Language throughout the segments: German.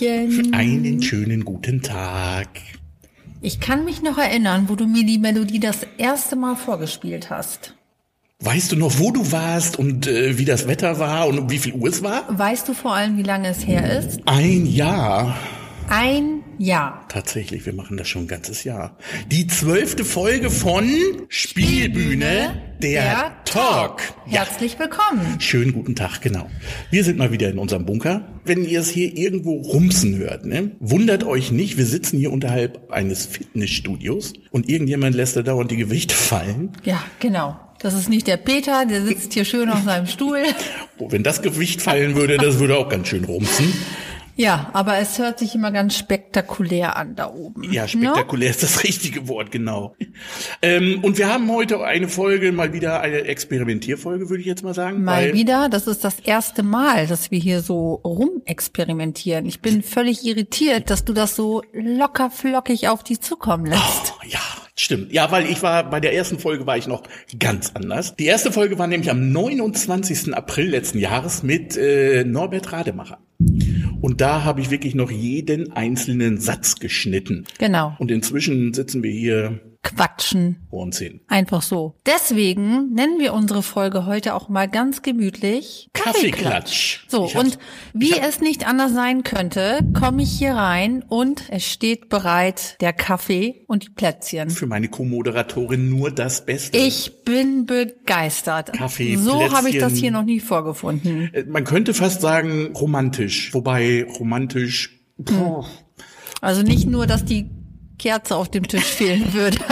Hallöchen. Einen schönen guten Tag. Ich kann mich noch erinnern, wo du mir die Melodie das erste Mal vorgespielt hast. Weißt du noch, wo du warst und äh, wie das Wetter war und um wie viel Uhr es war? Weißt du vor allem, wie lange es her ist? Ein Jahr. Ein Jahr. Tatsächlich, wir machen das schon ein ganzes Jahr. Die zwölfte Folge von Spielbühne, der, der Talk. Ja. Herzlich willkommen. Schönen guten Tag, genau. Wir sind mal wieder in unserem Bunker. Wenn ihr es hier irgendwo rumsen hört, ne, wundert euch nicht, wir sitzen hier unterhalb eines Fitnessstudios und irgendjemand lässt da dauernd die Gewichte fallen. Ja, genau. Das ist nicht der Peter, der sitzt hier schön auf seinem Stuhl. Oh, wenn das Gewicht fallen würde, das würde auch ganz schön rumsen. Ja, aber es hört sich immer ganz spektakulär an da oben. Ja, spektakulär no? ist das richtige Wort, genau. Ähm, und wir haben heute eine Folge, mal wieder eine Experimentierfolge, würde ich jetzt mal sagen. Mal wieder, das ist das erste Mal, dass wir hier so rumexperimentieren. Ich bin völlig irritiert, dass du das so locker flockig auf dich zukommen lässt. Oh, ja, Stimmt. Ja, weil ich war, bei der ersten Folge war ich noch ganz anders. Die erste Folge war nämlich am 29. April letzten Jahres mit äh, Norbert Rademacher. Und da habe ich wirklich noch jeden einzelnen Satz geschnitten. Genau. Und inzwischen sitzen wir hier quatschen. Ziehen. Einfach so. Deswegen nennen wir unsere Folge heute auch mal ganz gemütlich Kaffeeklatsch. So, und wie es nicht anders sein könnte, komme ich hier rein und es steht bereit der Kaffee und die Plätzchen. Für meine Co-Moderatorin nur das Beste. Ich bin begeistert. Kaffee, So habe ich das hier noch nie vorgefunden. Äh, Man könnte fast sagen romantisch. Wobei romantisch. Boah. Also nicht nur, dass die Kerze auf dem Tisch fehlen würde.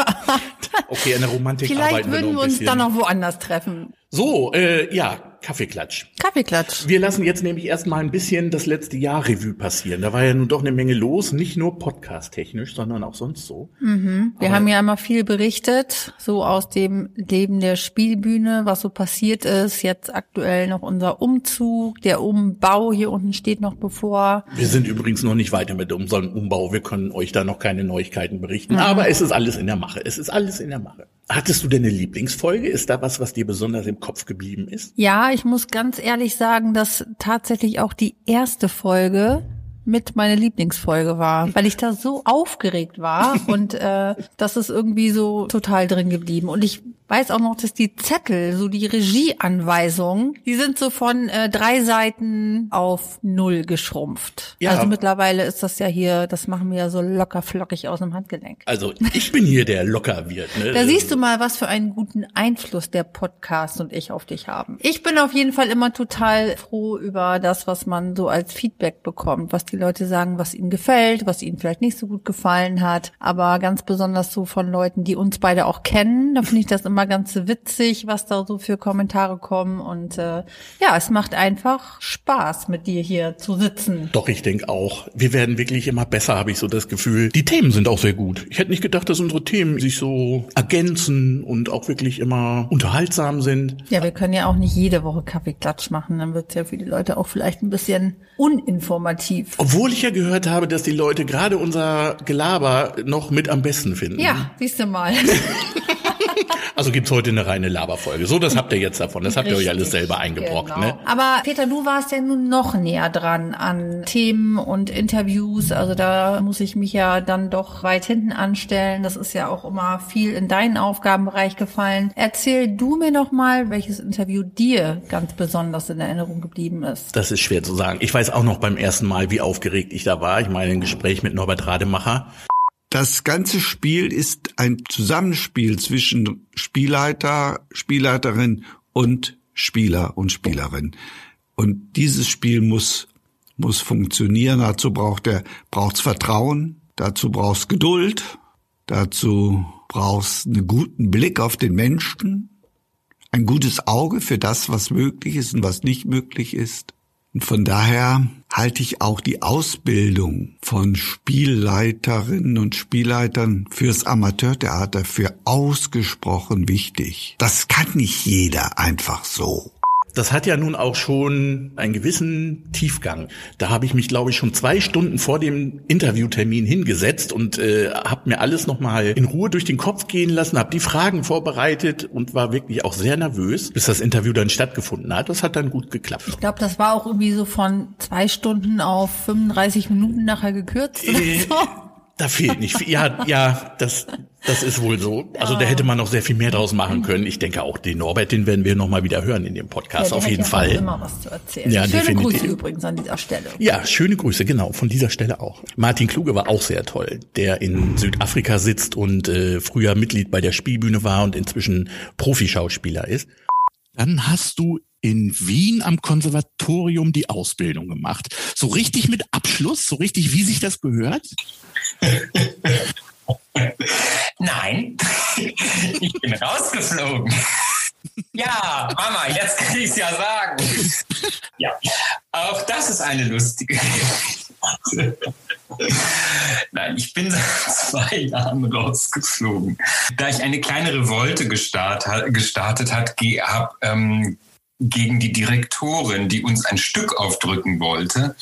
Okay, der Romantik Vielleicht arbeiten wir würden wir uns bisschen. dann noch woanders treffen. So, äh, ja, Kaffeeklatsch. Kaffeeklatsch. Wir lassen jetzt nämlich erstmal ein bisschen das letzte Jahr Revue passieren. Da war ja nun doch eine Menge los, nicht nur podcast-technisch, sondern auch sonst so. Wir haben ja immer viel berichtet, so aus dem Leben der Spielbühne, was so passiert ist. Jetzt aktuell noch unser Umzug, der Umbau hier unten steht noch bevor. Wir sind übrigens noch nicht weiter mit unserem Umbau. Wir können euch da noch keine Neuigkeiten berichten. Aber es ist alles in der Mache. Es ist alles in der Mache. Hattest du denn eine Lieblingsfolge? Ist da was, was dir besonders im Kopf geblieben ist? Ja, ich muss ganz ehrlich sagen, dass tatsächlich auch die erste Folge mit meine Lieblingsfolge war, weil ich da so aufgeregt war und äh, das ist irgendwie so total drin geblieben. Und ich weiß auch noch, dass die Zettel, so die Regieanweisungen, die sind so von äh, drei Seiten auf null geschrumpft. Ja. Also mittlerweile ist das ja hier, das machen wir ja so locker flockig aus dem Handgelenk. Also ich bin hier der locker wird. Ne? Da siehst du mal, was für einen guten Einfluss der Podcast und ich auf dich haben. Ich bin auf jeden Fall immer total froh über das, was man so als Feedback bekommt, was die Leute sagen, was ihnen gefällt, was ihnen vielleicht nicht so gut gefallen hat, aber ganz besonders so von Leuten, die uns beide auch kennen. Da finde ich das immer ganz witzig, was da so für Kommentare kommen und äh, ja, es macht einfach Spaß, mit dir hier zu sitzen. Doch, ich denke auch. Wir werden wirklich immer besser, habe ich so das Gefühl. Die Themen sind auch sehr gut. Ich hätte nicht gedacht, dass unsere Themen sich so ergänzen und auch wirklich immer unterhaltsam sind. Ja, wir können ja auch nicht jede Woche Kaffeeklatsch machen, dann wird es ja für die Leute auch vielleicht ein bisschen uninformativ. Obwohl ich ja gehört habe, dass die Leute gerade unser Gelaber noch mit am besten finden. Ja, siehst du mal. Also gibt's heute eine reine Laberfolge. So, das habt ihr jetzt davon. Das habt ihr euch alles selber eingebrockt, genau. ne? Aber Peter, du warst ja nun noch näher dran an Themen und Interviews. Also da muss ich mich ja dann doch weit hinten anstellen. Das ist ja auch immer viel in deinen Aufgabenbereich gefallen. Erzähl du mir noch mal, welches Interview dir ganz besonders in Erinnerung geblieben ist. Das ist schwer zu sagen. Ich weiß auch noch beim ersten Mal, wie aufgeregt ich da war. Ich meine, ein Gespräch mit Norbert Rademacher. Das ganze Spiel ist ein Zusammenspiel zwischen Spielleiter, Spielleiterin und Spieler und Spielerin. Und dieses Spiel muss, muss funktionieren. Dazu braucht er, braucht's Vertrauen. Dazu brauchst Geduld. Dazu brauchst einen guten Blick auf den Menschen. Ein gutes Auge für das, was möglich ist und was nicht möglich ist. Und von daher halte ich auch die Ausbildung von Spielleiterinnen und Spielleitern fürs Amateurtheater für ausgesprochen wichtig. Das kann nicht jeder einfach so. Das hat ja nun auch schon einen gewissen Tiefgang. Da habe ich mich, glaube ich, schon zwei Stunden vor dem Interviewtermin hingesetzt und äh, habe mir alles nochmal in Ruhe durch den Kopf gehen lassen, habe die Fragen vorbereitet und war wirklich auch sehr nervös, bis das Interview dann stattgefunden hat. Das hat dann gut geklappt. Ich glaube, das war auch irgendwie so von zwei Stunden auf 35 Minuten nachher gekürzt oder äh, so. Da fehlt nicht viel. Ja, ja, das, das ist wohl so. Also da hätte man noch sehr viel mehr draus machen können. Ich denke auch, den Norbert, den werden wir noch mal wieder hören in dem Podcast, ja, auf jeden Fall. immer was zu erzählen. Ja, schöne definitiv. Grüße übrigens an dieser Stelle. Ja, schöne Grüße, genau, von dieser Stelle auch. Martin Kluge war auch sehr toll, der in Südafrika sitzt und äh, früher Mitglied bei der Spielbühne war und inzwischen Profischauspieler ist. Dann hast du in Wien am Konservatorium die Ausbildung gemacht. So richtig mit Abschluss, so richtig, wie sich das gehört? Nein, ich bin rausgeflogen. Ja, Mama, jetzt kann ich es ja sagen. Ja, auch das ist eine lustige. Nein, ich bin seit zwei Jahren rausgeflogen. Da ich eine kleine Revolte gestartet, gestartet habe ähm, gegen die Direktorin, die uns ein Stück aufdrücken wollte.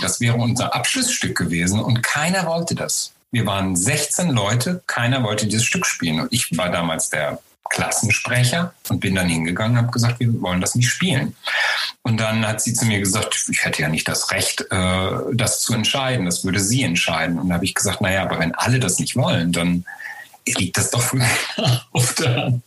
Das wäre unser Abschlussstück gewesen und keiner wollte das. Wir waren 16 Leute, keiner wollte dieses Stück spielen. Und ich war damals der Klassensprecher und bin dann hingegangen und habe gesagt, wir wollen das nicht spielen. Und dann hat sie zu mir gesagt, ich hätte ja nicht das Recht, äh, das zu entscheiden. Das würde sie entscheiden. Und da habe ich gesagt, naja, aber wenn alle das nicht wollen, dann liegt das doch auf der Hand.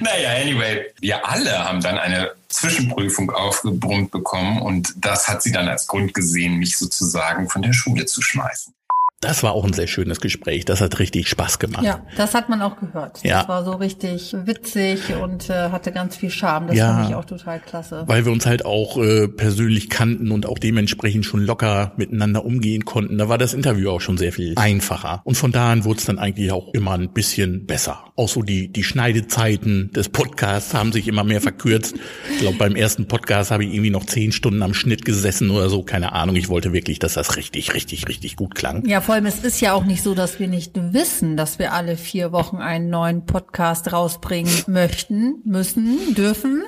Naja, anyway, wir alle haben dann eine Zwischenprüfung aufgebrummt bekommen und das hat sie dann als Grund gesehen, mich sozusagen von der Schule zu schmeißen. Das war auch ein sehr schönes Gespräch. Das hat richtig Spaß gemacht. Ja, das hat man auch gehört. Ja. Das war so richtig witzig und äh, hatte ganz viel Charme. Das ja, fand ich auch total klasse. Weil wir uns halt auch äh, persönlich kannten und auch dementsprechend schon locker miteinander umgehen konnten. Da war das Interview auch schon sehr viel einfacher. Und von da an wurde es dann eigentlich auch immer ein bisschen besser. Auch so die, die Schneidezeiten des Podcasts haben sich immer mehr verkürzt. Ich glaube, beim ersten Podcast habe ich irgendwie noch zehn Stunden am Schnitt gesessen oder so. Keine Ahnung. Ich wollte wirklich, dass das richtig, richtig, richtig gut klang. Ja, vor allem, es ist ja auch nicht so, dass wir nicht wissen, dass wir alle vier Wochen einen neuen Podcast rausbringen möchten, müssen, dürfen.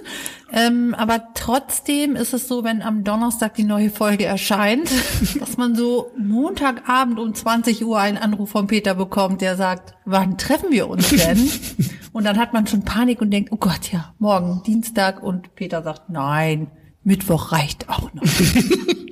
Ähm, aber trotzdem ist es so, wenn am Donnerstag die neue Folge erscheint, dass man so Montagabend um 20 Uhr einen Anruf von Peter bekommt, der sagt, wann treffen wir uns denn? Und dann hat man schon Panik und denkt, oh Gott, ja, morgen Dienstag. Und Peter sagt, nein, Mittwoch reicht auch noch.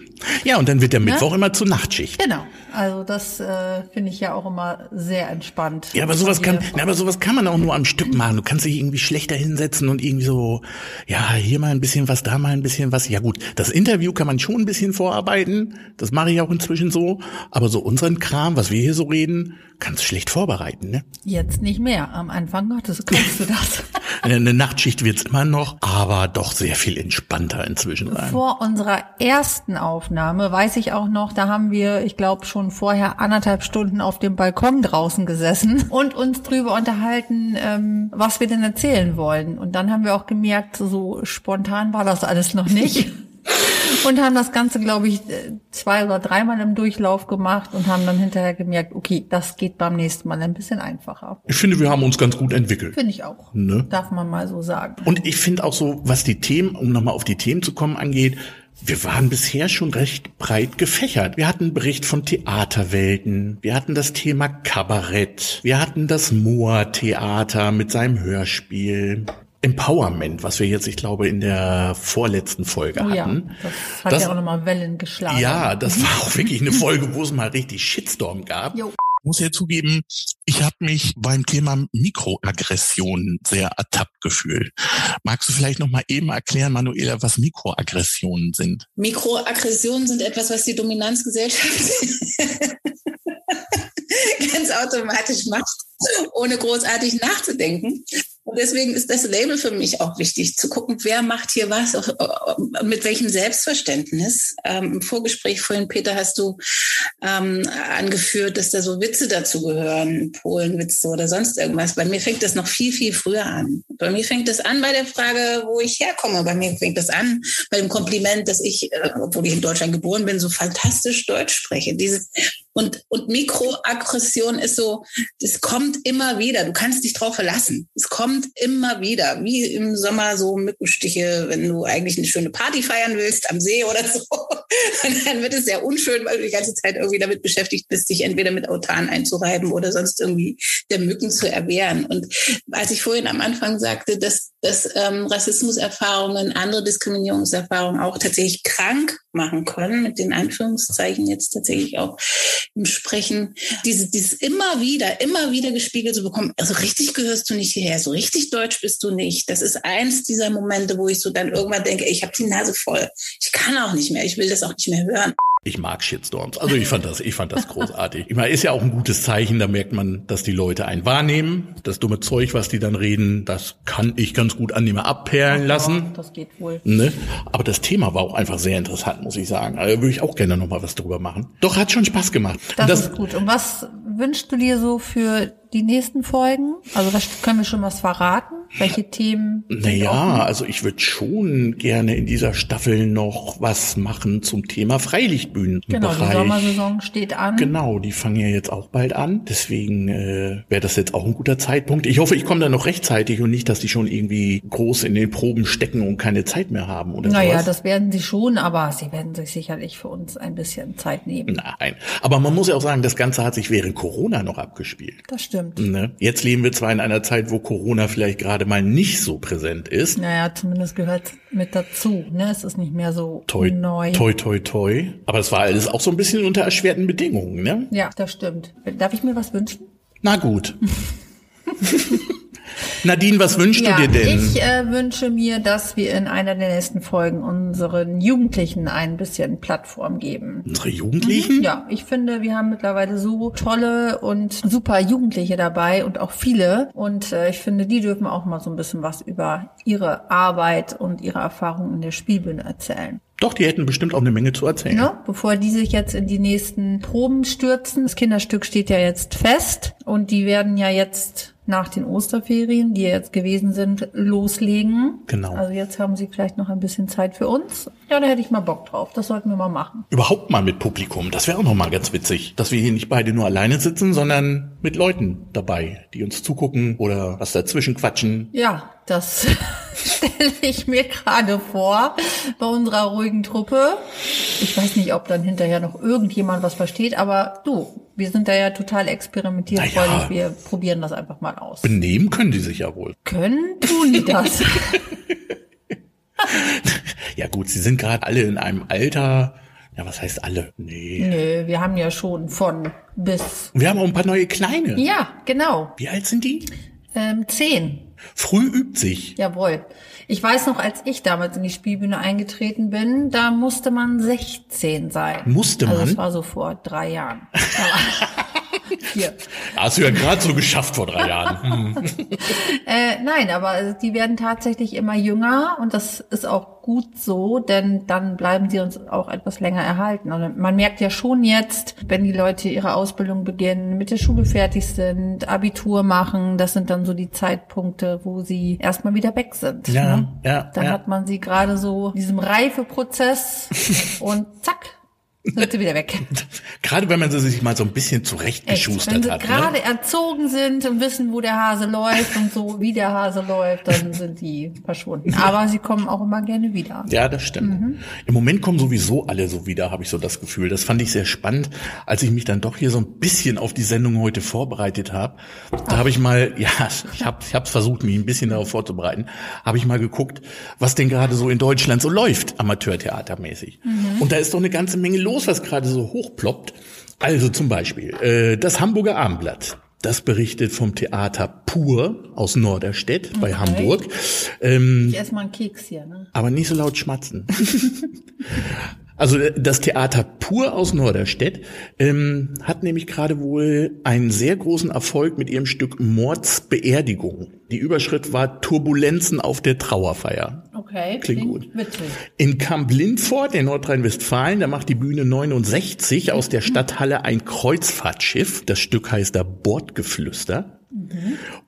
Ja, und dann wird der ne? Mittwoch immer zur Nachtschicht. Genau. Also das äh, finde ich ja auch immer sehr entspannt. Ja, aber sowas kann, na, aber sowas kann man auch nur am Stück machen. Du kannst dich irgendwie schlechter hinsetzen und irgendwie so, ja, hier mal ein bisschen was, da mal ein bisschen was. Ja gut, das Interview kann man schon ein bisschen vorarbeiten. Das mache ich auch inzwischen so. Aber so unseren Kram, was wir hier so reden, kannst schlecht vorbereiten, ne? Jetzt nicht mehr. Am Anfang Gottes kannst du das. Eine Nachtschicht wird's immer noch, aber doch sehr viel entspannter inzwischen sein. Vor unserer ersten Aufnahme weiß ich auch noch, da haben wir, ich glaube, schon vorher anderthalb Stunden auf dem Balkon draußen gesessen und uns drüber unterhalten, ähm, was wir denn erzählen wollen. Und dann haben wir auch gemerkt, so spontan war das alles noch nicht. und haben das Ganze, glaube ich, zwei oder dreimal im Durchlauf gemacht und haben dann hinterher gemerkt, okay, das geht beim nächsten Mal ein bisschen einfacher. Ich finde, wir haben uns ganz gut entwickelt. Finde ich auch. Ne? Darf man mal so sagen. Und ich finde auch so, was die Themen, um nochmal auf die Themen zu kommen, angeht, wir waren bisher schon recht breit gefächert. Wir hatten einen Bericht von Theaterwelten, wir hatten das Thema Kabarett, wir hatten das Moor-Theater mit seinem Hörspiel, Empowerment, was wir jetzt, ich glaube, in der vorletzten Folge hatten. Ja, das hat das, ja auch nochmal Wellen geschlagen. Ja, das war auch wirklich eine Folge, wo es mal richtig Shitstorm gab. Jo. Ich muss ja zugeben, ich habe mich beim Thema Mikroaggressionen sehr ertappt gefühlt. Magst du vielleicht noch mal eben erklären, Manuela, was Mikroaggressionen sind? Mikroaggressionen sind etwas, was die Dominanzgesellschaft ganz automatisch macht, ohne großartig nachzudenken. Und deswegen ist das Label für mich auch wichtig, zu gucken, wer macht hier was, mit welchem Selbstverständnis. Ähm, Im Vorgespräch vorhin, Peter, hast du ähm, angeführt, dass da so Witze dazu gehören, Polenwitze oder sonst irgendwas. Bei mir fängt das noch viel, viel früher an. Bei mir fängt das an bei der Frage, wo ich herkomme. Bei mir fängt das an bei dem Kompliment, dass ich, äh, obwohl ich in Deutschland geboren bin, so fantastisch Deutsch spreche. Dieses, Und, und Mikroaggression ist so, das kommt immer wieder. Du kannst dich drauf verlassen. Es kommt immer wieder. Wie im Sommer so Mückenstiche, wenn du eigentlich eine schöne Party feiern willst am See oder so. Und dann wird es sehr unschön, weil du die ganze Zeit irgendwie damit beschäftigt bist, dich entweder mit Autan einzureiben oder sonst irgendwie der Mücken zu erwehren. Und als ich vorhin am Anfang sagte, dass, dass ähm, Rassismuserfahrungen, andere Diskriminierungserfahrungen auch tatsächlich krank machen können, mit den Anführungszeichen jetzt tatsächlich auch im Sprechen, diese, dieses immer wieder, immer wieder gespiegelt zu bekommen, also richtig gehörst du nicht hierher, so richtig deutsch bist du nicht. Das ist eins dieser Momente, wo ich so dann irgendwann denke, ich habe die Nase voll. Ich kann auch nicht mehr, ich will das auch nicht mehr hören. Ich mag Shitstorms. Also ich fand das, ich fand das großartig. Ich meine, ist ja auch ein gutes Zeichen, da merkt man, dass die Leute einen wahrnehmen. Das dumme Zeug, was die dann reden, das kann ich ganz gut an dem abperlen lassen. Ja, das geht wohl. Ne? Aber das Thema war auch einfach sehr interessant, muss ich sagen. Also würde ich auch gerne noch mal was drüber machen. Doch, hat schon Spaß gemacht. Das, das ist gut. Und was wünschst du dir so für die nächsten Folgen? Also was können wir schon was verraten? Welche Themen? Naja, also ich würde schon gerne in dieser Staffel noch was machen zum Thema Freilichtbühnen. Genau, die Sommersaison steht an. Genau, die fangen ja jetzt auch bald an. Deswegen äh, wäre das jetzt auch ein guter Zeitpunkt. Ich hoffe, ich komme da noch rechtzeitig und nicht, dass die schon irgendwie groß in den Proben stecken und keine Zeit mehr haben oder Naja, sowas. das werden sie schon, aber sie werden sich sicherlich für uns ein bisschen Zeit nehmen. Nein, aber man muss ja auch sagen, das Ganze hat sich während Corona noch abgespielt. Das stimmt. Ne? Jetzt leben wir zwar in einer Zeit, wo Corona vielleicht gerade mal nicht so präsent ist. Naja, zumindest gehört mit dazu. Ne? Es ist nicht mehr so Toi, neu. toi, toi, toi. Aber es war alles auch so ein bisschen unter erschwerten Bedingungen, ne? Ja, das stimmt. Darf ich mir was wünschen? Na gut. Nadine, was wünschst ja, du dir denn? Ich äh, wünsche mir, dass wir in einer der nächsten Folgen unseren Jugendlichen ein bisschen Plattform geben. Unsere Jugendlichen? Mhm, ja, ich finde, wir haben mittlerweile so tolle und super Jugendliche dabei und auch viele. Und äh, ich finde, die dürfen auch mal so ein bisschen was über ihre Arbeit und ihre Erfahrungen in der Spielbühne erzählen. Doch, die hätten bestimmt auch eine Menge zu erzählen. Ne? Bevor die sich jetzt in die nächsten Proben stürzen. Das Kinderstück steht ja jetzt fest und die werden ja jetzt nach den Osterferien, die jetzt gewesen sind, loslegen. Genau. Also jetzt haben sie vielleicht noch ein bisschen Zeit für uns. Ja, da hätte ich mal Bock drauf. Das sollten wir mal machen. Überhaupt mal mit Publikum. Das wäre auch noch mal ganz witzig, dass wir hier nicht beide nur alleine sitzen, sondern mit Leuten dabei, die uns zugucken oder was dazwischen quatschen. Ja, das stelle ich mir gerade vor bei unserer ruhigen Truppe. Ich weiß nicht, ob dann hinterher noch irgendjemand was versteht, aber du, wir sind da ja total experimentierfreudig. Naja. Wir probieren das einfach mal aus. Benehmen können die sich ja wohl. Können tun die das. Ja gut, sie sind gerade alle in einem Alter. Ja, was heißt alle? Nee. Nö, wir haben ja schon von bis. Wir haben auch ein paar neue Kleine. Ja, genau. Wie alt sind die? Ähm, zehn. Früh übt sich. Jawohl. Ich weiß noch, als ich damals in die Spielbühne eingetreten bin, da musste man 16 sein. Musste Also man? das war so vor drei Jahren. Hier. Hast du ja gerade so geschafft vor drei Jahren. Hm. Äh, nein, aber die werden tatsächlich immer jünger und das ist auch gut so, denn dann bleiben sie uns auch etwas länger erhalten. Und man merkt ja schon jetzt, wenn die Leute ihre Ausbildung beginnen, mit der Schule fertig sind, Abitur machen, das sind dann so die Zeitpunkte, wo sie erstmal wieder weg sind. Ja, ne? ja, Dann ja. hat man sie gerade so in diesem Reifeprozess und zack, sind sie wieder weg. Gerade wenn man sie sich mal so ein bisschen Echt, zurechtgeschustert wenn sie hat. gerade Ne? erzogen sind und wissen, wo der Hase läuft und so, wie der Hase läuft, dann sind die verschwunden. Aber sie kommen auch immer gerne wieder. Ja, das stimmt. Mhm. Im Moment kommen sowieso alle so wieder, habe ich so das Gefühl. Das fand ich sehr spannend, als ich mich dann doch hier so ein bisschen auf die Sendung heute vorbereitet habe. Da habe ich mal, ja, ich habe ich hab's versucht, mich ein bisschen darauf vorzubereiten, habe ich mal geguckt, was denn gerade so in Deutschland so läuft, amateurtheatermäßig. Mhm. Und da ist doch eine ganze Menge los, was gerade so hochploppt. Also zum Beispiel äh, das Hamburger Abendblatt. Das berichtet vom Theater Pur aus Norderstedt bei Hamburg. Ähm, Ich esse mal einen Keks hier, ne? aber nicht so laut schmatzen. Also äh, das Theater Pur aus Norderstedt ähm, hat nämlich gerade wohl einen sehr großen Erfolg mit ihrem Stück Mordsbeerdigung. Die Überschrift war Turbulenzen auf der Trauerfeier. Okay. Klingt gut. Witzig. In Kamp-Lindfort, in Nordrhein-Westfalen, da macht die Bühne 69 aus der Stadthalle ein Kreuzfahrtschiff. Das Stück heißt da Bordgeflüster.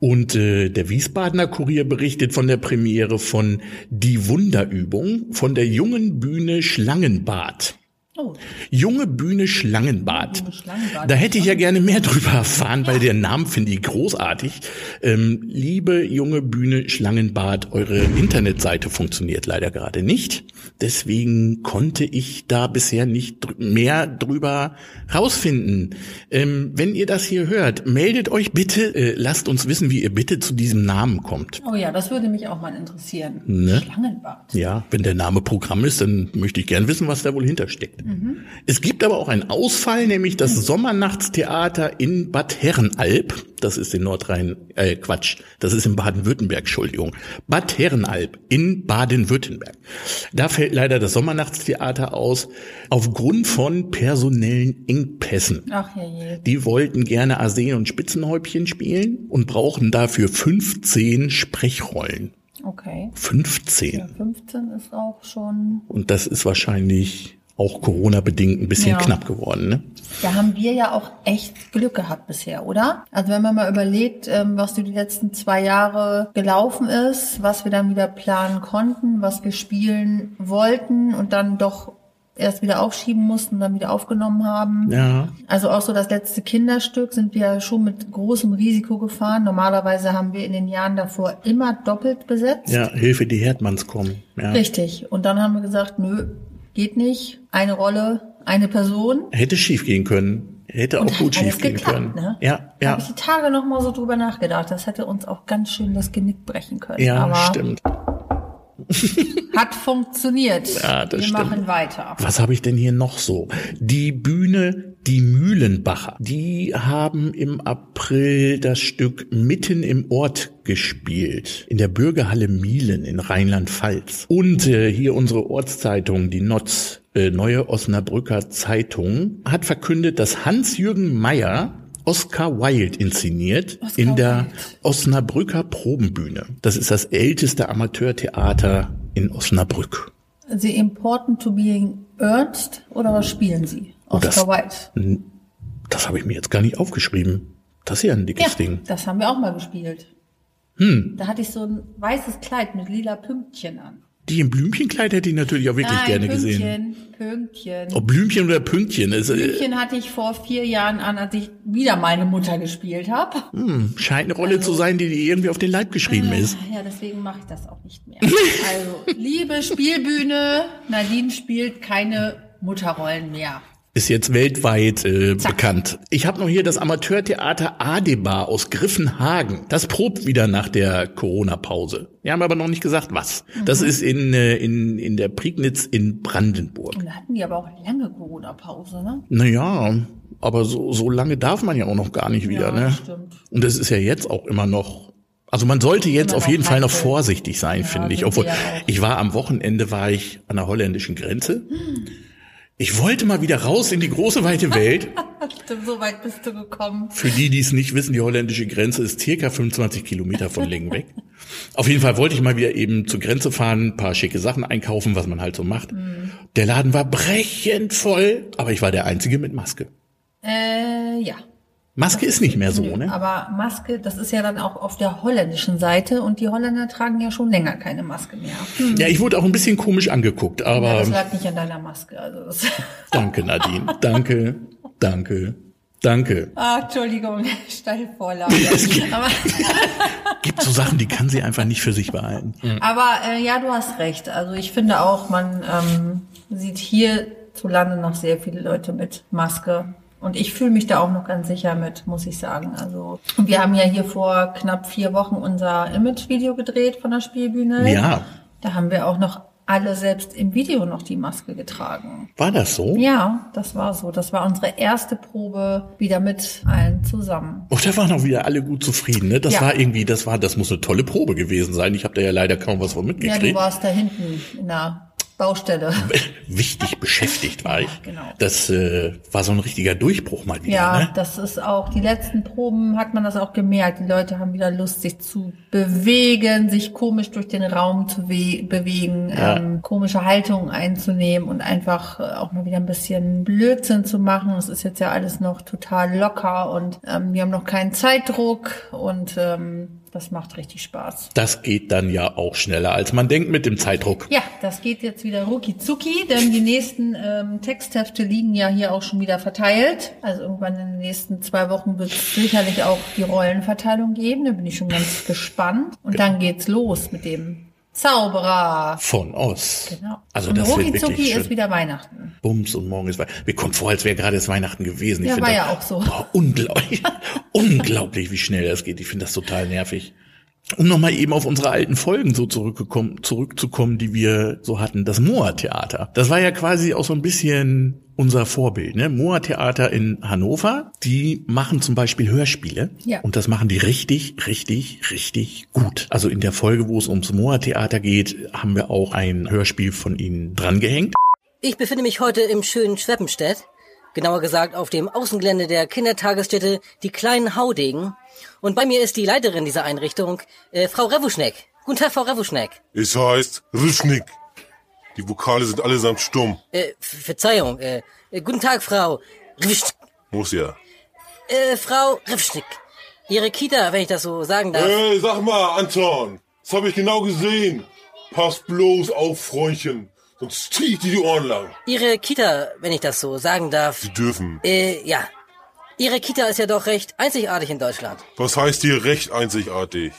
Und äh, der Wiesbadener Kurier berichtet von der Premiere von Die Wunderübung von der jungen Bühne Schlangenbad. Oh, Junge Bühne Schlangenbad. Junge Schlangenbad. Da hätte ich ja gerne mehr drüber erfahren, weil der Name finde ich großartig. Ähm, liebe junge Bühne Schlangenbad, eure Internetseite funktioniert leider gerade nicht. Deswegen konnte ich da bisher nicht dr mehr drüber rausfinden. Ähm, wenn ihr das hier hört, meldet euch bitte, äh, lasst uns wissen, wie ihr bitte zu diesem Namen kommt. oh ja, das würde mich auch mal interessieren. Ne? Schlangenbad. Ja, wenn der Name Programm ist, dann möchte ich gern wissen, was da wohl hintersteckt. Es gibt aber auch einen Ausfall, nämlich das Sommernachtstheater in Bad Herrenalb. Das ist in Nordrhein, äh, Quatsch, das ist in Baden-Württemberg, Entschuldigung. Bad Herrenalb in Baden-Württemberg. Da fällt leider das Sommernachtstheater aus, aufgrund von personellen Engpässen. Ach je, je. Die wollten gerne Arsen und Spitzenhäubchen spielen und brauchen dafür 15 Sprechrollen. Okay. 15. Ja, 15 ist auch schon. Und das ist wahrscheinlich auch Corona-bedingt ein bisschen Ja. knapp geworden. Ne? Da haben wir ja auch echt Glück gehabt bisher, oder? Also wenn man mal überlegt, ähm, was so die letzten zwei Jahre gelaufen ist, was wir dann wieder planen konnten, was wir spielen wollten und dann doch erst wieder aufschieben mussten, dann wieder aufgenommen haben. Ja. Also auch so das letzte Kinderstück sind wir schon mit großem Risiko gefahren. Normalerweise haben wir in den Jahren davor immer doppelt besetzt. Ja, Hilfe, die Herdmanns kommen. Ja. Richtig. Und dann haben wir gesagt, nö, geht nicht. Eine Rolle, eine Person. Hätte schief gehen können. Hätte auch Und gut hat alles schief gehen geklappt, können. Ne? Ja, Da ja. habe ich die Tage noch mal so drüber nachgedacht. Das hätte uns auch ganz schön das Genick brechen können. Ja, Aber stimmt. hat funktioniert. Ja, das wir stimmt. machen weiter. Was habe ich denn hier noch so? Die Bühne Die Mühlenbacher. Die haben im April das Stück mitten im Ort gespielt. In der Bürgerhalle Mielen in Rheinland-Pfalz. Und äh, hier unsere Ortszeitung, die NOTZ, äh, Neue Osnabrücker Zeitung, hat verkündet, dass Hans-Jürgen Meyer Oscar Wilde inszeniert Oscar in der. Osnabrücker Probenbühne. Das ist das älteste Amateurtheater in Osnabrück. The important to being earned oder was spielen Sie? Oh, das- Oscar Wilde. Das habe ich mir jetzt gar nicht aufgeschrieben. Das ist ja ein dickes Ja, Ding. das haben wir auch mal gespielt. Hm. Da hatte ich so ein weißes Kleid mit lila Pünktchen an. Die im Blümchenkleid hätte ich natürlich auch wirklich Nein, gerne Pünktchen, gesehen. Pünktchen. Ob Blümchen oder Pünktchen, ist, äh, Pünktchen hatte ich vor vier Jahren an, als ich wieder meine Mutter gespielt habe. hm, scheint eine Rolle zu sein, die dir irgendwie auf den Leib geschrieben ist. Ja, deswegen mache ich das auch nicht mehr. Also, liebe Spielbühne, Nadine spielt keine Mutterrollen mehr. Ist jetzt weltweit äh, bekannt. Ich habe noch hier das Amateurtheater Adebar aus Griffenhagen. Das probt wieder nach der Corona-Pause. Wir haben aber noch nicht gesagt, was. Das ist in, äh, in, in der Prignitz in Brandenburg. Und da hatten die aber auch lange Corona-Pause, ne? Naja, aber so, so lange darf man ja auch noch gar nicht wieder. Ja, ne? stimmt. Und es ist ja jetzt auch immer noch. Also man sollte jetzt auf jeden Fall noch vorsichtig sein, Ja, finde ich. Obwohl ich war am Wochenende war ich an der holländischen Grenze. Ich wollte mal wieder raus in die große weite Welt. Stimmt, so weit bist du gekommen. Für die, die es nicht wissen, die holländische Grenze ist circa 25 Kilometer von Lingen weg. Auf jeden Fall wollte ich mal wieder eben zur Grenze fahren, ein paar schicke Sachen einkaufen, was man halt so macht. Der Laden war brechend voll, aber ich war der Einzige mit Maske. Äh, ja. Maske ist nicht mehr so, Nö, ne? Aber Maske, das ist ja dann auch auf der holländischen Seite und die Holländer tragen ja schon länger keine Maske mehr. Ja, ich wurde auch ein bisschen komisch angeguckt, Ja, aber das lag nicht an deiner Maske. Also das danke Nadine, danke, danke, danke. ah, Entschuldigung, Steilvorlage. aber Gibt so Sachen, die kann sie einfach nicht für sich behalten. aber äh, ja, du hast recht. Also ich finde auch, man ähm, sieht hierzulande noch sehr viele Leute mit Maske. Und ich fühle mich da auch noch ganz sicher mit, muss ich sagen. Also wir haben ja hier vor knapp vier Wochen unser Image-Video gedreht von der Spielbühne. Ja, Da haben wir auch noch alle selbst im Video noch die Maske getragen. war das so? Ja, das war so. Das war unsere erste Probe wieder mit allen zusammen. Und da waren auch wieder alle gut zufrieden, ne? Das Ja. war irgendwie, das war, das muss eine tolle Probe gewesen sein. Ich habe da ja leider kaum was von Ja, mitgekriegt. du warst da hinten in der Baustelle. Wichtig beschäftigt war ich. genau. Das äh, war so ein richtiger Durchbruch mal wieder, Ja, ne? das ist auch, die letzten Proben hat man das auch gemerkt. Die Leute haben wieder Lust, sich zu bewegen, sich komisch durch den Raum zu we bewegen, Ja. ähm, komische Haltungen einzunehmen und einfach äh, auch mal wieder ein bisschen Blödsinn zu machen. Es ist jetzt ja alles noch total locker und ähm, wir haben noch keinen Zeitdruck und ähm, Das macht richtig Spaß. Das geht dann ja auch schneller, als man denkt mit dem Zeitdruck. Ja, das geht jetzt wieder rucki zucki, denn die nächsten ähm, Texthefte liegen ja hier auch schon wieder verteilt. Also irgendwann in den nächsten zwei Wochen wird es sicherlich auch die Rollenverteilung geben. Da bin ich schon ganz gespannt. Und dann geht's los mit dem Zauberer. Von Oz. Genau. Also und das wird rucki wirklich schön. ist wieder Weihnachten. Bums und morgen ist Weihnachten. Mir kommt vor, als wäre gerade das Weihnachten gewesen. Ich Ja, war das- ja auch so. Boah, unglaublich, unglaublich, wie schnell das geht. Ich finde das total nervig. Um nochmal eben auf unsere alten Folgen so zurückgekommen, zurückzukommen, die wir so hatten. Das Moa-Theater. Das war ja quasi auch so ein bisschen unser Vorbild, ne? Moa-Theater in Hannover, die machen zum Beispiel Hörspiele. Ja. Und das machen die richtig, richtig, richtig gut. Also in der Folge, wo es ums Moa-Theater geht, haben wir auch ein Hörspiel von ihnen drangehängt. Ich befinde mich heute im schönen Schweppenstedt, genauer gesagt auf dem Außengelände der Kindertagesstätte Die kleinen Haudegen. Und bei mir ist die Leiterin dieser Einrichtung, äh, Frau Revuschneck. Guten Tag, Frau Revuschneck. Es heißt Rischnik. Die Vokale sind allesamt stumm. Äh, Ver- Verzeihung, äh, äh, guten Tag, Frau Revuschneck. Muss ja. Äh, Frau Revuschneck. Ihre Kita, wenn ich das so sagen darf. Ey, sag mal, Anton. Das habe ich genau gesehen. Pass bloß auf, Freundchen. Sonst zieh ich dir die Ohren lang. Ihre Kita, wenn ich das so sagen darf. Sie dürfen. Äh, ja. Ihre Kita ist ja doch recht einzigartig in Deutschland. Was heißt hier recht einzigartig?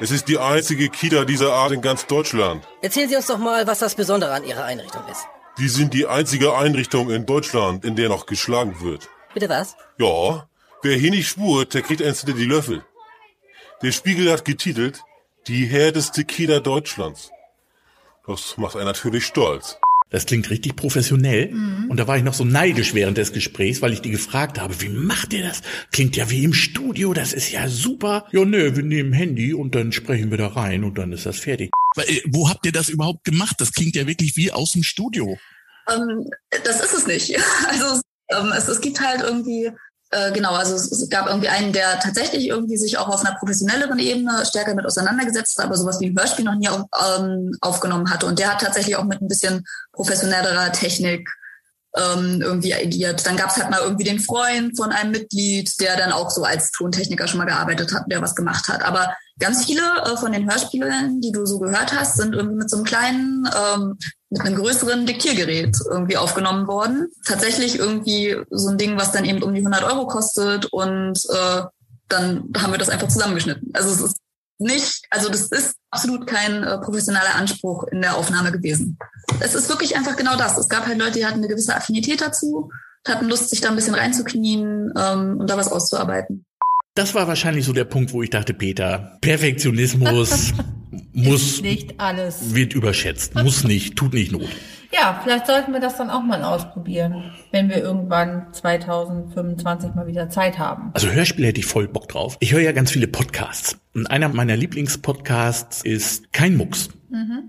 Es ist die einzige Kita dieser Art in ganz Deutschland. Erzählen Sie uns doch mal, was das Besondere an Ihrer Einrichtung ist. Wir sind die einzige Einrichtung in Deutschland, in der noch geschlagen wird. Bitte was? Ja, wer hier nicht spurt, der kriegt eins hinter die Löffel. Der Spiegel hat getitelt, die härteste Kita Deutschlands. Das macht einen natürlich stolz. Das klingt richtig professionell. Mhm. Und da war ich noch so neidisch während des Gesprächs, weil ich die gefragt habe, wie macht ihr das? Klingt ja wie im Studio, das ist ja super. Ja, nö, wir nehmen Handy und dann sprechen wir da rein und dann ist das fertig. Äh, Wo habt ihr das überhaupt gemacht? Das klingt ja wirklich wie aus dem Studio. Ähm, das ist es nicht. Also ähm, es, es gibt halt irgendwie, äh, genau, also es, gab irgendwie einen, der tatsächlich irgendwie sich auch auf einer professionelleren Ebene stärker mit auseinandergesetzt hat, aber sowas wie ein Hörspiel noch nie auf, ähm, aufgenommen hatte. Und der hat tatsächlich auch mit ein bisschen professionellerer Technik ähm, irgendwie agiert. Dann gab es halt mal irgendwie den Freund von einem Mitglied, der dann auch so als Tontechniker schon mal gearbeitet hat, der was gemacht hat. Aber ganz viele äh, von den Hörspielen, die du so gehört hast, sind irgendwie mit so einem kleinen, ähm, mit einem größeren Diktiergerät irgendwie aufgenommen worden. Tatsächlich irgendwie so ein Ding, was dann eben um die 100 Euro kostet und äh, dann haben wir das einfach zusammengeschnitten. Also es ist nicht, also das ist absolut kein äh, professioneller Anspruch in der Aufnahme gewesen. Es ist wirklich einfach genau das. Es gab halt Leute, die hatten eine gewisse Affinität dazu, hatten Lust, sich da ein bisschen reinzuknien ähm, und da was auszuarbeiten. Das war wahrscheinlich so der Punkt, wo ich dachte, Peter, Perfektionismus muss, Nicht alles. wird überschätzt, muss nicht, tut nicht Not. Ja, vielleicht sollten wir das dann auch mal ausprobieren, wenn wir irgendwann 2025 mal wieder Zeit haben. Also Hörspiel hätte ich voll Bock drauf. Ich höre ja ganz viele Podcasts. Und einer meiner Lieblingspodcasts ist Kein Mucks.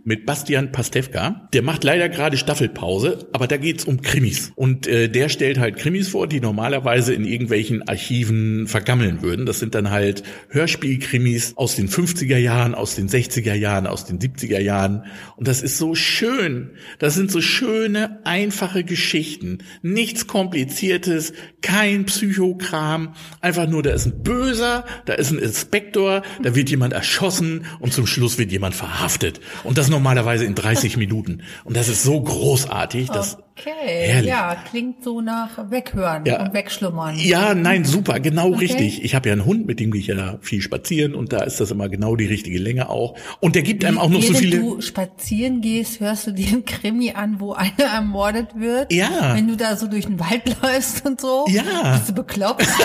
Mit Bastian Pastewka. Der macht leider gerade Staffelpause, aber da geht's um Krimis. Und äh, der stellt halt Krimis vor, die normalerweise in irgendwelchen Archiven vergammeln würden. Das sind dann halt Hörspielkrimis aus den 50er Jahren, aus den 60er Jahren, aus den 70er Jahren. Und das ist so schön. Das sind so schöne, einfache Geschichten. Nichts Kompliziertes, kein Psychokram. Einfach nur, da ist ein Böser, da ist ein Inspektor, da wird jemand erschossen und zum Schluss wird jemand verhaftet. Und das normalerweise in 30 Minuten. Und das ist so großartig, dass Okay, Herrlich. ja, klingt so nach Weghören Ja. und Wegschlummern. Ja, nein, super, genau Okay. richtig. Ich habe ja einen Hund, mit dem gehe ich ja viel spazieren und da ist das immer genau die richtige Länge auch. Und der gibt einem auch noch so Während viele. du spazieren gehst, hörst du dir einen Krimi an, wo einer ermordet wird. Ja. Wenn du da so durch den Wald läufst und so. Ja. Bist du bekloppt?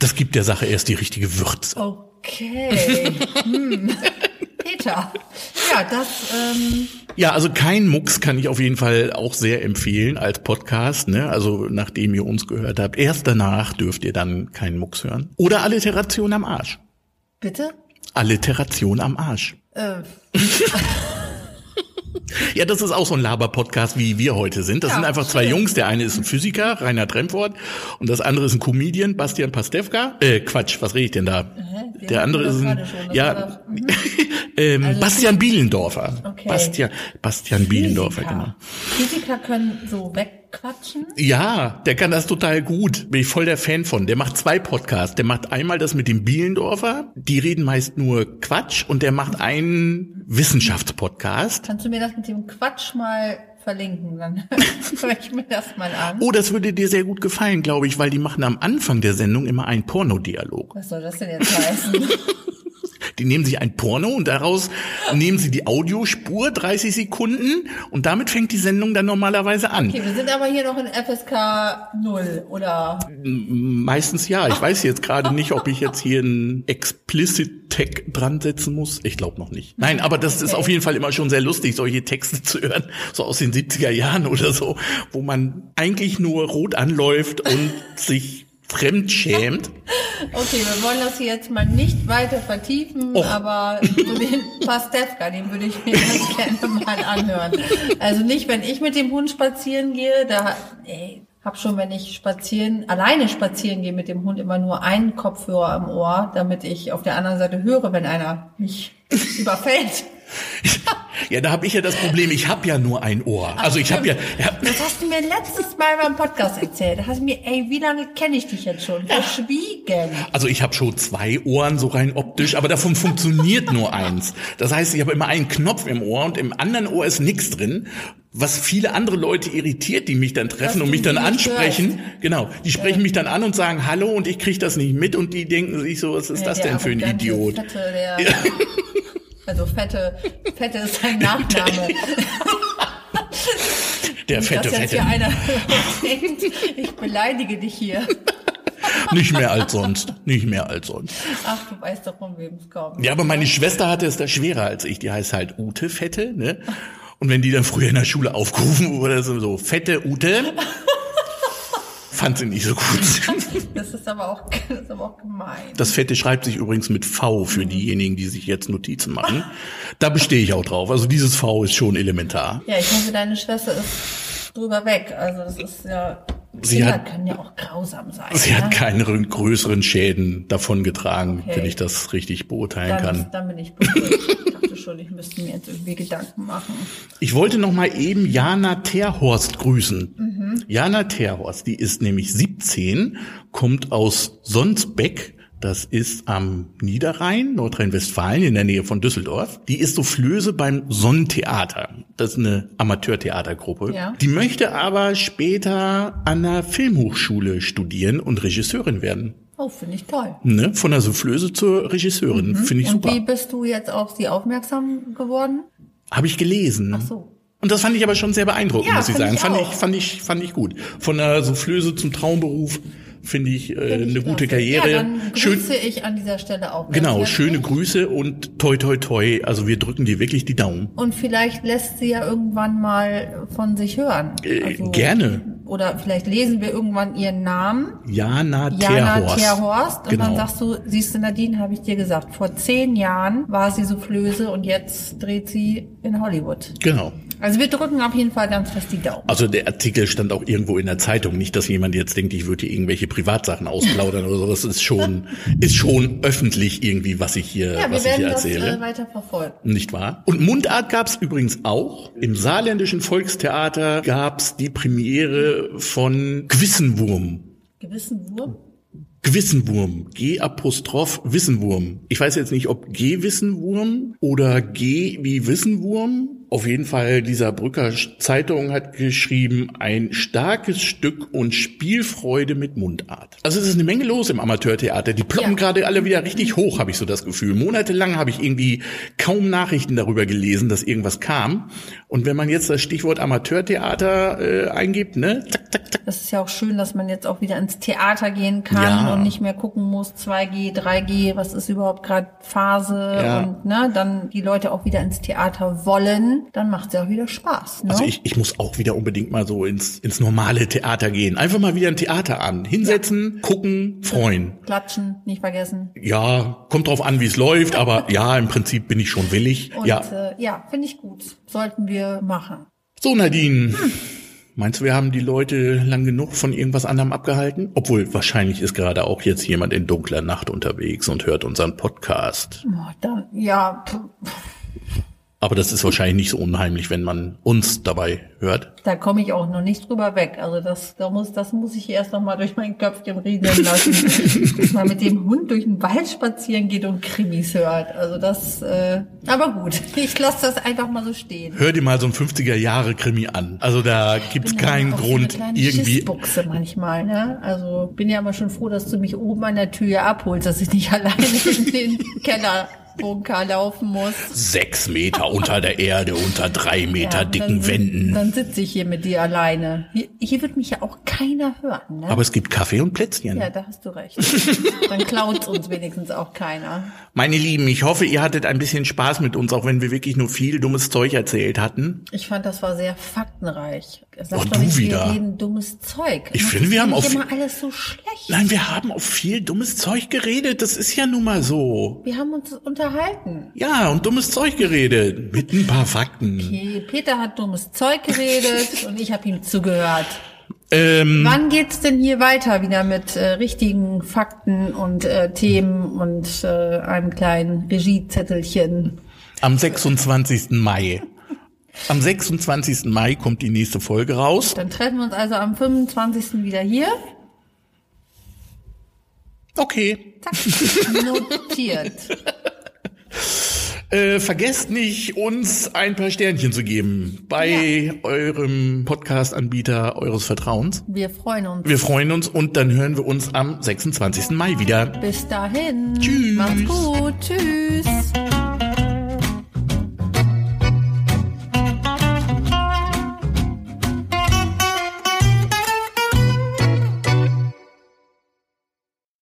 Das gibt der Sache erst die richtige Würze. Okay. Hm. Peter. Ja, das, ähm, Ja, also kein Mucks kann ich auf jeden Fall auch sehr empfehlen als Podcast. Ne? Also nachdem ihr uns gehört habt, erst danach dürft ihr dann keinen Mucks hören. Oder Alliteration am Arsch. bitte? Alliteration am Arsch. Äh, Ja, das ist auch so ein Laber-Podcast, wie wir heute sind. Das Ja, sind einfach zwei schön. Jungs. Der eine ist ein Physiker, Rainer Tremfort, und das andere ist ein Comedian, Bastian Pastewka. Äh, Quatsch, was rede ich denn da? wir Der andere ist ein, schon, ja, mhm. ähm, Also Bastian Bielendorfer. Okay. Bastian, Bastian Bielendorfer, Physiker. genau. Physiker können so weg, wegquatschen? Ja, der kann das total gut. Bin ich voll der Fan von. Der macht zwei Podcasts. Der macht einmal das mit dem Bielendorfer. Die reden meist nur Quatsch. Und der macht einen Wissenschaftspodcast. Kannst du mir das mit dem Quatsch mal verlinken? Dann höre ich mir das mal an. Oh, das würde dir sehr gut gefallen, glaube ich, weil die machen am Anfang der Sendung immer einen Pornodialog. Was soll das denn jetzt heißen? Die nehmen sich ein Porno und daraus nehmen sie die Audiospur, 30 Sekunden, und damit fängt die Sendung dann normalerweise an. Okay, wir sind aber hier noch in FSK 0, oder? Meistens ja. Ich weiß jetzt gerade nicht, ob ich jetzt hier einen Explicit Tag dran setzen muss. Ich glaube noch nicht. Nein, aber das ist Okay. auf jeden Fall immer schon sehr lustig, solche Texte zu hören, so aus den 70er Jahren oder so, wo man eigentlich nur rot anläuft und sich fremd schämt. Okay, wir wollen das hier jetzt mal nicht weiter vertiefen, Och. aber so den Pastewka, den würde ich mir ganz gerne mal anhören. Also nicht, wenn ich mit dem Hund spazieren gehe, da, ey, hab schon, wenn ich spazieren, alleine spazieren gehe mit dem Hund immer nur einen Kopfhörer am Ohr, damit ich auf der anderen Seite höre, wenn einer mich überfällt. Ja, da habe ich ja das Problem, ich habe ja nur ein Ohr. Also ich habe ja, ja Das hast du mir letztes Mal beim Podcast erzählt. Da hast du mir, ey, wie lange kenne ich dich jetzt schon? Verschwiegen. Also ich habe schon zwei Ohren, so rein optisch, aber davon funktioniert nur eins. Das heißt, ich habe immer einen Knopf im Ohr und im anderen Ohr ist nichts drin, was viele andere Leute irritiert, die mich dann treffen Dass und mich dann ansprechen. Genau, die sprechen mich dann an und sagen Hallo und ich kriege das nicht mit und die denken sich so, was ist das Der denn für ein Idiot? Fette, der, Also fette, fette ist sein Nachname. Der fette, jetzt fette. hier einer denkt, ich beleidige dich hier. Nicht mehr als sonst, nicht mehr als sonst. Ach, du weißt doch, von wem es kommt. Ja, aber meine Schwester hatte es da schwerer als ich. Die heißt halt Ute Fette, ne? Und wenn die dann früher in der Schule aufgerufen wurde, so Fette Ute, fand sie nicht so gut. Das ist aber auch, das ist aber auch gemein. Das Fette schreibt sich übrigens mit V für diejenigen, die sich jetzt Notizen machen. Da bestehe ich auch drauf. Also dieses V ist schon elementar. Ja, ich hoffe, deine Schwester ist drüber weg. Also das ist ja, Sie Kinder hat- können ja auch grausam sein. Sie ne? hat keine rü- größeren Schäden davongetragen, Okay. wenn ich das richtig beurteilen dann, kann. dann bin ich beruhigt. Schon, ich müsste mir jetzt irgendwie Gedanken machen. Ich wollte noch mal eben Jana Terhorst grüßen. Mhm. Jana Terhorst, die ist nämlich 17, kommt aus Sonsbeck. Das ist am Niederrhein, Nordrhein-Westfalen, in der Nähe von Düsseldorf. Die ist Soufflöse beim Sonnentheater. Das ist eine Amateurtheatergruppe. Ja. Die möchte aber später an der Filmhochschule studieren und Regisseurin werden. Oh, finde ich toll. Ne? Von der Soufflöse zur Regisseurin. Finde ich Mhm. Und super. wie bist du jetzt auf sie aufmerksam geworden? Habe ich gelesen. Ach so. Und das fand ich aber schon sehr beeindruckend, Ja, muss ich sagen. ich fand ich, fand ich, fand ich gut. Von der Soufflöse zum Traumberuf finde ich, äh, ich eine gute. Karriere. Ja, dann Schön, grüße ich an dieser Stelle auch. genau, schöne Grüße und toi toi toi. Also wir drücken dir wirklich die Daumen. Und vielleicht lässt sie ja irgendwann mal von sich hören. Äh, gerne. Oder vielleicht lesen wir irgendwann ihren Namen. Jana, Jana Terhorst. Terhorst. Und Genau. dann sagst du, siehst du, Nadine, habe ich dir gesagt, vor zehn Jahren war sie Soufflöse und jetzt dreht sie in Hollywood. Genau. Also wir drücken auf jeden Fall ganz fest die Daumen. Also der Artikel stand auch irgendwo in der Zeitung. Nicht, dass jemand jetzt denkt, ich würde hier irgendwelche Privatsachen ausplaudern oder sowas. ist schon, ist schon öffentlich irgendwie, was ich hier, Ja, wir was ich werden hier das erzähle. äh, weiter verfolgen. Nicht wahr? Und Mundart gab's übrigens auch. Im saarländischen Volkstheater gab's die Premiere von Gewissenwurm. Gewissen Wurm? Gewissenwurm. G-Apostroph Wissenwurm. Ich weiß jetzt nicht, ob G-Wissenwurm oder G wie Wissenwurm. Auf jeden Fall, dieser Brücker Zeitung hat geschrieben, ein starkes Stück und Spielfreude mit Mundart. Also es ist eine Menge los im Amateurtheater. Die ploppen Ja. gerade alle wieder richtig hoch, habe ich so das Gefühl. Monatelang habe ich irgendwie kaum Nachrichten darüber gelesen, dass irgendwas kam. Und wenn man jetzt das Stichwort Amateurtheater äh, eingibt, ne, zack, zack, zack, Das ist ja auch schön, dass man jetzt auch wieder ins Theater gehen kann Ja. und nicht mehr gucken muss, 2G, 3G, was ist überhaupt gerade Phase Ja. und ne, dann die Leute auch wieder ins Theater wollen, dann macht es ja auch wieder Spaß. Ne? Also ich, ich muss auch wieder unbedingt mal so ins, ins normale Theater gehen. Einfach mal wieder ein Theater an. Hinsetzen, gucken, freuen. Klatschen, nicht vergessen. Ja, kommt drauf an, wie es läuft, aber ja, im Prinzip bin ich schon willig. Und Ja. äh, ja, finde ich gut. Sollten wir machen. So, Nadine. Meinst du, wir haben die Leute lang genug von irgendwas anderem abgehalten? Obwohl, wahrscheinlich ist gerade auch jetzt jemand in dunkler Nacht unterwegs und hört unseren Podcast. Oh, dann, ja, Aber das ist wahrscheinlich nicht so unheimlich, wenn man uns dabei hört. Da komme ich auch noch nicht drüber weg. Also das, da muss, das muss ich erst noch mal durch mein Köpfchen rieseln lassen, dass man mit dem Hund durch den Wald spazieren geht und Krimis hört. Also das, äh, aber gut, ich lasse das einfach mal so stehen. Hör dir mal so ein 50er Jahre Krimi an. Also da gibt's keinen auch so Grund eine irgendwie. Schissbuchse manchmal, ne? Also bin ja immer schon froh, dass du mich oben an der Tür abholst, dass ich nicht alleine in den Keller Bunker laufen muss. Sechs Meter unter der Erde, unter drei Meter Ja, dicken dann, Wänden. Dann sitze ich hier mit dir alleine. Hier, hier wird mich ja auch keiner hören, ne? Aber es gibt Kaffee und Plätzchen. ja, da hast du recht. Dann klaut's uns wenigstens auch keiner. Meine Lieben, ich hoffe, ihr hattet ein bisschen Spaß mit uns, auch wenn wir wirklich nur viel dummes Zeug erzählt hatten. Ich fand, das war sehr faktenreich. Sag Oh, doch du nicht, wieder. Wir reden dummes Zeug. Ich Mach finde, wir haben auf- immer alles so schlecht. Nein, wir haben auf viel dummes Zeug geredet. Das ist ja nun mal so. Wir haben uns unterhalten. Ja, und dummes Zeug geredet. Mit ein paar Fakten. Okay, Peter hat dummes Zeug geredet und ich habe ihm zugehört. Ähm, Wann geht's denn hier weiter wieder mit äh, richtigen Fakten und äh, Themen und äh, einem kleinen Regiezettelchen? am 26. Mai. Am 26. Mai kommt die nächste Folge raus. Dann treffen wir uns also am 25. wieder hier. Okay. Zack, notiert. Äh, vergesst nicht, uns ein paar Sternchen zu geben bei eurem Podcast-Anbieter eures Vertrauens. Wir freuen uns. Wir freuen uns und dann hören wir uns am 26. Mai wieder. Bis dahin. Tschüss. Macht's gut. Tschüss.